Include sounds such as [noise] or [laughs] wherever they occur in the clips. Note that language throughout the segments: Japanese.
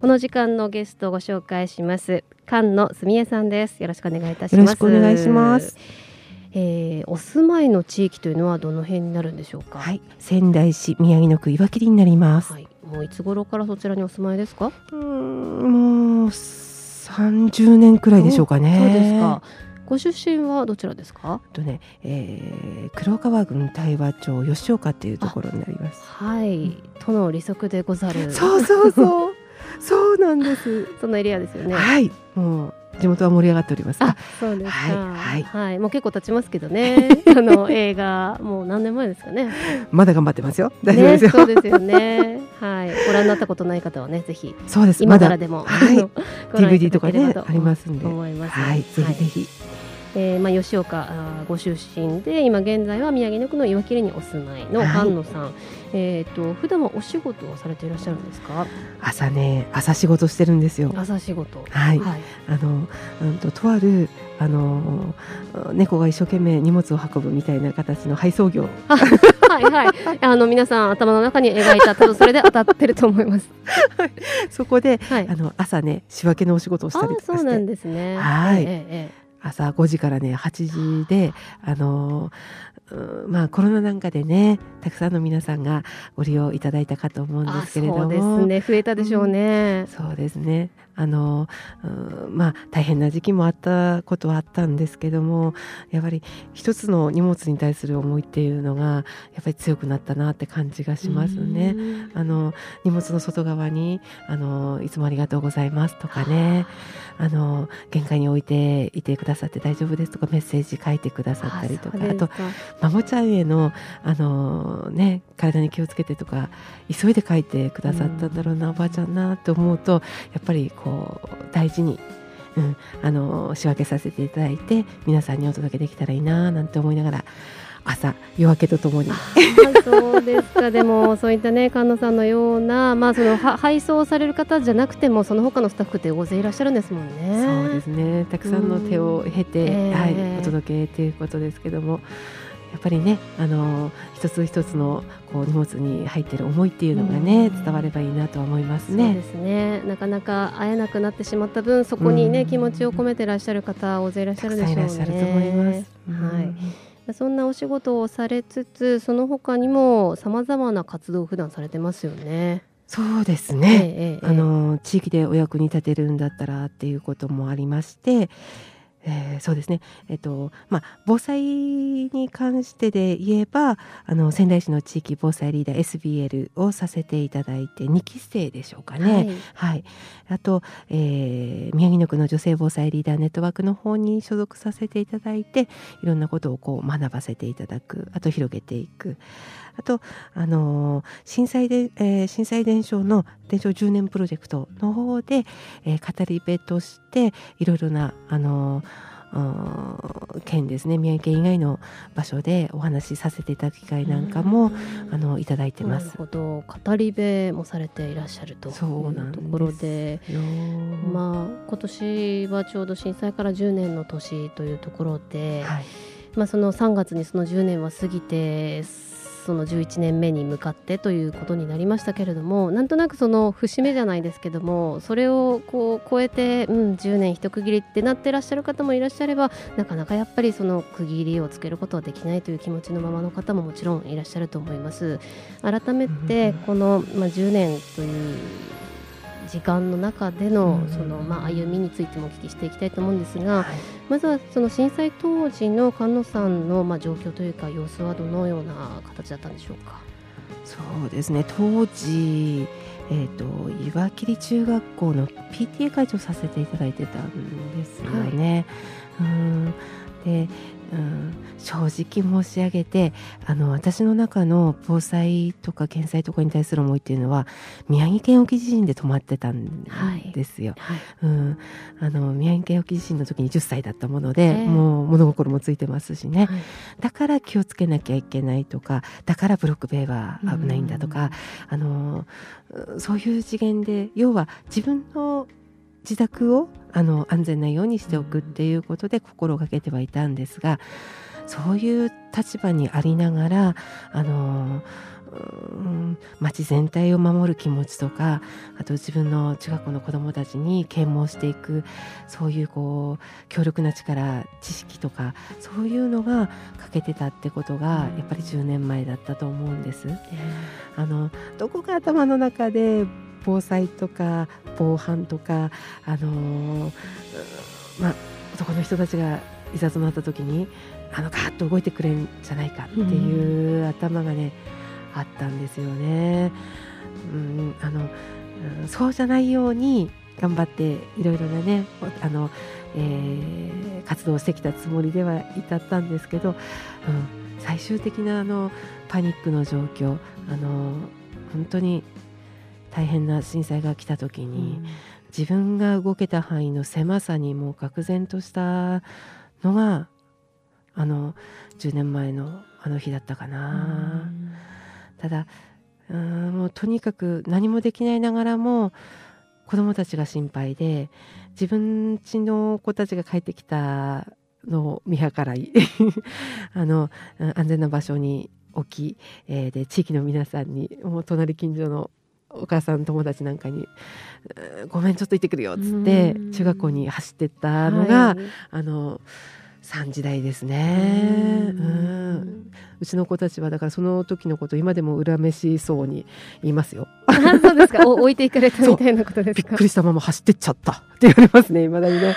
この時間のゲストをご紹介します菅野澄江さんですよろしくお願いいたしますよろしくお願いしますえー、お住まいの地域というのはどの辺になるんでしょうか？はい、仙台市宮城野区岩切になります。はい、もういつ頃からそちらにお住まいですか？うん、もう三十年くらいでしょうかね。そうですか。ご出身はどちらですか？とね、えー、黒川郡大和町吉岡っていうところになります。はい、うん、との利息でござる。そうそうそう。そうなんです。そのエリアですよね。はい、もう地元は盛り上がっております。あ、そうですはい、はい、はい、もう結構経ちますけどね。[laughs] あの映画もう何年前ですかね。まだ頑張ってますよ。大丈夫ですよ。ね、そうですよね。はい、ご覧になったことない方はね、ぜひ。そうです。今からでも。はい。[laughs] DVD とかね、ありますんで。思います、はい、ぜひぜひ。えーまあ、吉岡あご出身で今現在は宮城野区の岩切にお住まいの菅野さん、はい、えーと、普段はお仕事をされていらっしゃるんですか？朝ね朝仕事してるんですよ。朝仕事。はい、はい、あの、うんと、とあるあの猫が一生懸命荷物を運ぶみたいな形の配送業。はいはい。あの皆さん頭の中に描いた多分それで当たってると思います。そこで、はい、あの朝ね仕分けのお仕事をしたりとかして。そうなんですね。はい、ええええ朝5時からね8時であのまあコロナなんかでねたくさんの皆さんがご利用いただいたかと思うんですけれども。そうですね。増えたでしょうね、うん、そうですねあの、まあ大変な時期もあったことはあったんですけどもやっぱり一つの荷物に対する思いっていうのがやっぱり強くなったなって感じがしますね。あの荷物の外側にあのいつもありがとうございますとかね。あ。の玄関に置いていてくださって大丈夫ですとかメッセージ書いてくださったりとかあとマモちゃんへのあの、ね、体に気をつけてとか急いで書いてくださったんだろうな、おばあちゃんなと思うとやっぱりこう大事にうん、あの仕分けさせていただいて皆さんにお届けできたらいいななんて思いながら朝夜明けとともにそうですか [laughs] でもそういったね菅野さんのような、まあ、その配送される方じゃなくてもその他のスタッフって大勢いらっしゃるんですもんね。そうですねたくさんの手を経て、えー、はい、お届けということですけども。やっぱりねあの一つ一つのこう荷物に入っている思いっていうのがね、うん、伝わればいいなと思いますね。そうですねなかなか会えなくなってしまった分そこにね、うん、気持ちを込めていらっしゃる方大勢いらっしゃるでしょうね。いらっしゃると思います。はいそんなお仕事をされつつその他にもさまざまな活動を普段されてますよね。そうですね、えええ、あの地域でお役に立てるんだったらっていうこともありまして、えー、そうですね、えっとまあ、防災に関してで言えばあの仙台市の地域防災リーダー SBL をさせていただいて2期生でしょうかね、はい、はい、あと、えー、宮城野区の女性防災リーダーネットワークの方に所属させていただいていろんなことをこう学ばせていただく。あと広げていくあと、あのー、震災で、えー、震災伝承の伝承10年プロジェクトの方で、えー、語り部としていろいろな、あの県ですね宮城県以外の場所でお話しさせていただく機会なんかもあのいただいてます。なるほど。語り部もされていらっしゃるというところで。まあ今年はちょうど震災から10年の年というところで、はい、まあその3月にその10年は過ぎてその11年目に向かってということになりましたけれどもなんとなくその節目じゃないですけどもそれをこう超えて、うん、10年一区切りってなってらっしゃる方もいらっしゃればなかなかやっぱりその区切りをつけることはできないという気持ちのままの方ももちろんいらっしゃると思います。改めてこの、まあ、10年という時間の中でのその、まあ、歩みについてもお聞きしていきたいと思うんですが、はい、まずはその震災当時の菅野さんの、まあ、状況というか様子はどのような形だったんでしょうか？そうですね。当時えーと、岩切中学校の PTA 会長させていただいてたんですよね。はい、うん。でうん、正直申し上げてあの私の中の防災とか減災とかに対する思いっていうのは宮城県沖地震で止まってたんですよ。はい。はい、うん、あの宮城県沖地震の時に10歳だったもので、えー、もう物心もついてますしね、はい、だから気をつけなきゃいけないとかだからブロック塀は危ないんだとか、あのそういう次元で要は自分の自宅をあの安全なようにしておくっていうことで心がけてはいたんですがそういう立場にありながらあの町全体を守る気持ちとかあと自分の中学校の子どもたちに啓蒙していくそういうこう強力な力知識とかそういうのが欠けてたってことがやっぱり10年前だったと思うんです。あのどこか頭の中で防災とか防犯とか、あのー、まあ、男の人たちがいざとなった時にあのガーッと動いてくれるんじゃないかっていう頭がね、うん、あったんですよね。うん、あの、うん、そうじゃないように頑張っていろいろなねあの、えー、活動してきたつもりではいたったんですけど、うん、最終的なあのパニックの状況あの本当に大変な震災が来た時に、うん、自分が動けた範囲の狭さにもう愕然としたのがあの10年前のあの日だったかな。うん、ただうんもうとにかく何もできないながらも子どもたちが心配で自分家の子たちが帰ってきたのを見計らい [laughs] あの安全な場所に置き、えー、で地域の皆さんにもう隣近所のお母さん友達なんかに「ごめんちょっと行ってくるよ」っつって中学校に走ってったのが、はい、あの3時代ですね。うん。うちの子たちはだからその時のこと今でも恨めしそうに言いますよ。そうですか。置いていかれたみたいなことですか？びっくりしたまま走ってっちゃったって言われますねいまだにね。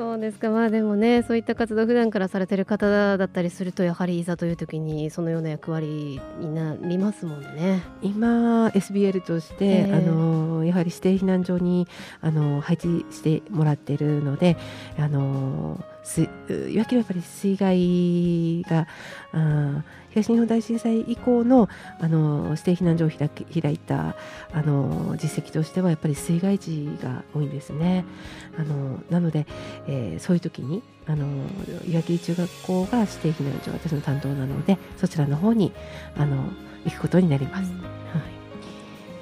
そうですか。まあでもねそういった活動普段からされてる方だったりするとやはりいざという時にそのような役割になりますもんね。今 SBL として、えー、あのやはり指定避難所にあの配置してもらっているのであのすいわゆるやっぱり水害があ東日本大震災以降のあの指定避難所を開開いたあの実績としてはやっぱり水害時が多いんですね。あのなので、えー、そういう時にあの岩切中学校が指定避難所私の担当なのでそちらの方にあの行くことになります。うん、はい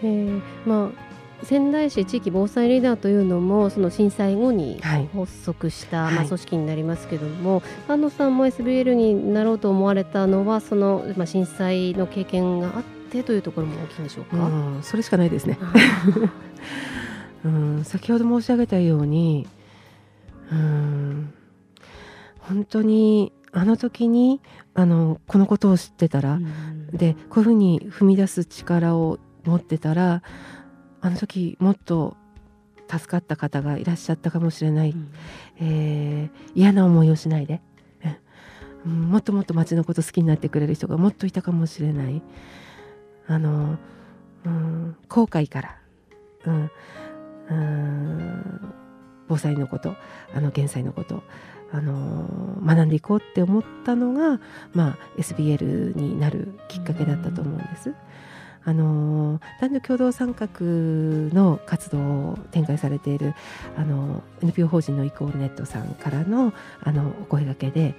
えーまあ仙台市地域防災リーダーというのもその震災後に発足した、はい、まあ、組織になりますけども、安野さんも SBL になろうと思われたのはその、まあ、震災の経験があってというところも大きいんでしょうか、うん、それしかないですね、[laughs] うん、先ほど申し上げたように、うん、本当にあの時にあのこのことを知ってたら、うん、でこういうふうに踏み出す力を持ってたらあの時もっと助かった方がいらっしゃったかもしれない、うん、えー、嫌な思いをしないで、うん、もっともっと町のこと好きになってくれる人がもっといたかもしれない。あの、うん、後悔から、うん、うん。防災のこと。あの減災のこと。あの学んでいこうって思ったのが、まあ、SBL になるきっかけだったと思うんです。あの男女共同参画の活動を展開されているあの NPO 法人のイコールネットさんからのあのお声がけで、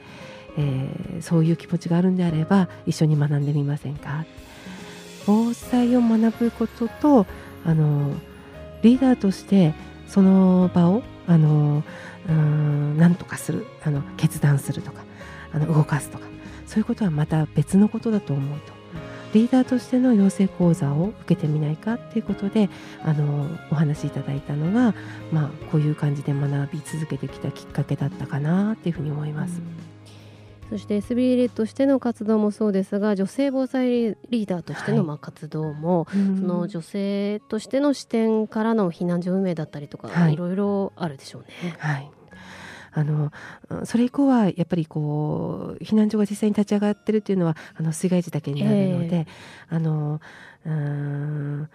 えー、そういう気持ちがあるんであれば一緒に学んでみませんか？防災を学ぶこととあのリーダーとしてその場をあのうん何とかするあの決断するとかあの動かすとかそういうことはまた別のことだと思うと。リーダーとしての養成講座を受けてみないかっていうことであのお話しいただいたのが、まあ、こういう感じで学び続けてきたきっかけだったかなっていうふうに思います。そして SBL としての活動もそうですが女性防災リーダーとしてのまあ活動も、はい、その女性としての視点からの避難所運営だったりとか、はい、いろいろあるでしょうね。はいあのそれ以降はやっぱりこう避難所が実際に立ち上がってるっていうのはあの水害時だけになるので、えー、あのうん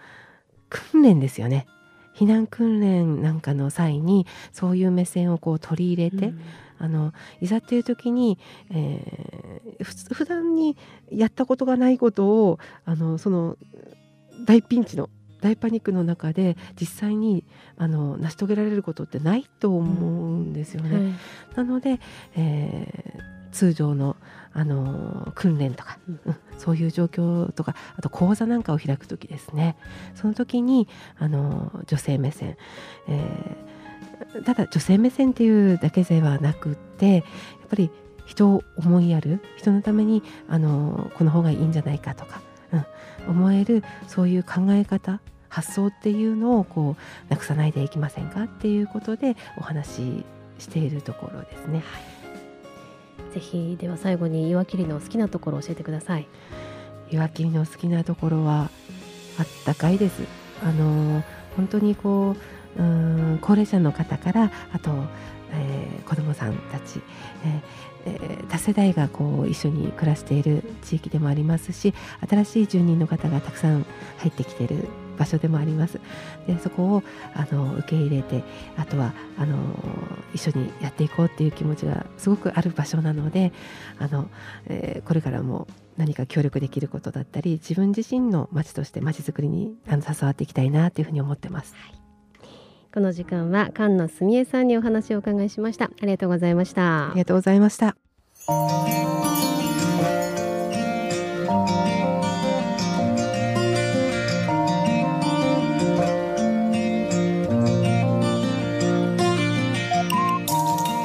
訓練ですよね。避難訓練なんかの際にそういう目線をこう取り入れて、うん、あのいざっていう時に、えー、普段にやったことがないことをあのその大ピンチの大パニックの中で実際にあの成し遂げられることってないと思うんですよね。うんはい、なので、えー、通常のあの訓練とか、うん、そういう状況とかあと講座なんかを開く時ですね。その時にあの女性目線、えー、ただ女性目線っていうだけではなくってやっぱり人を思いやる人のためにあのこの方がいいんじゃないかとか、うん、思えるそういう考え方発想っていうのをこうなくさないでいきませんかっていうことでお話ししているところですね。はい。ぜひでは最後に岩切の好きなところを教えてください。岩切の好きなところはあったかいです。あの本当にこううん高齢者の方からあと、えー、子どもさんたち、えーえー、多世代がこう一緒に暮らしている地域でもありますし新しい住人の方がたくさん入ってきている場所でもあります。でそこをあの受け入れてあとはあの一緒にやっていこうっていう気持ちがすごくある場所なのであの、えー、これからも何か協力できることだったり自分自身の町として町づくりにあの携わっていきたいなというふうに思ってます。はい。この時間は菅野澄江さんにお話をお伺いしました。ありがとうございました。ありがとうございました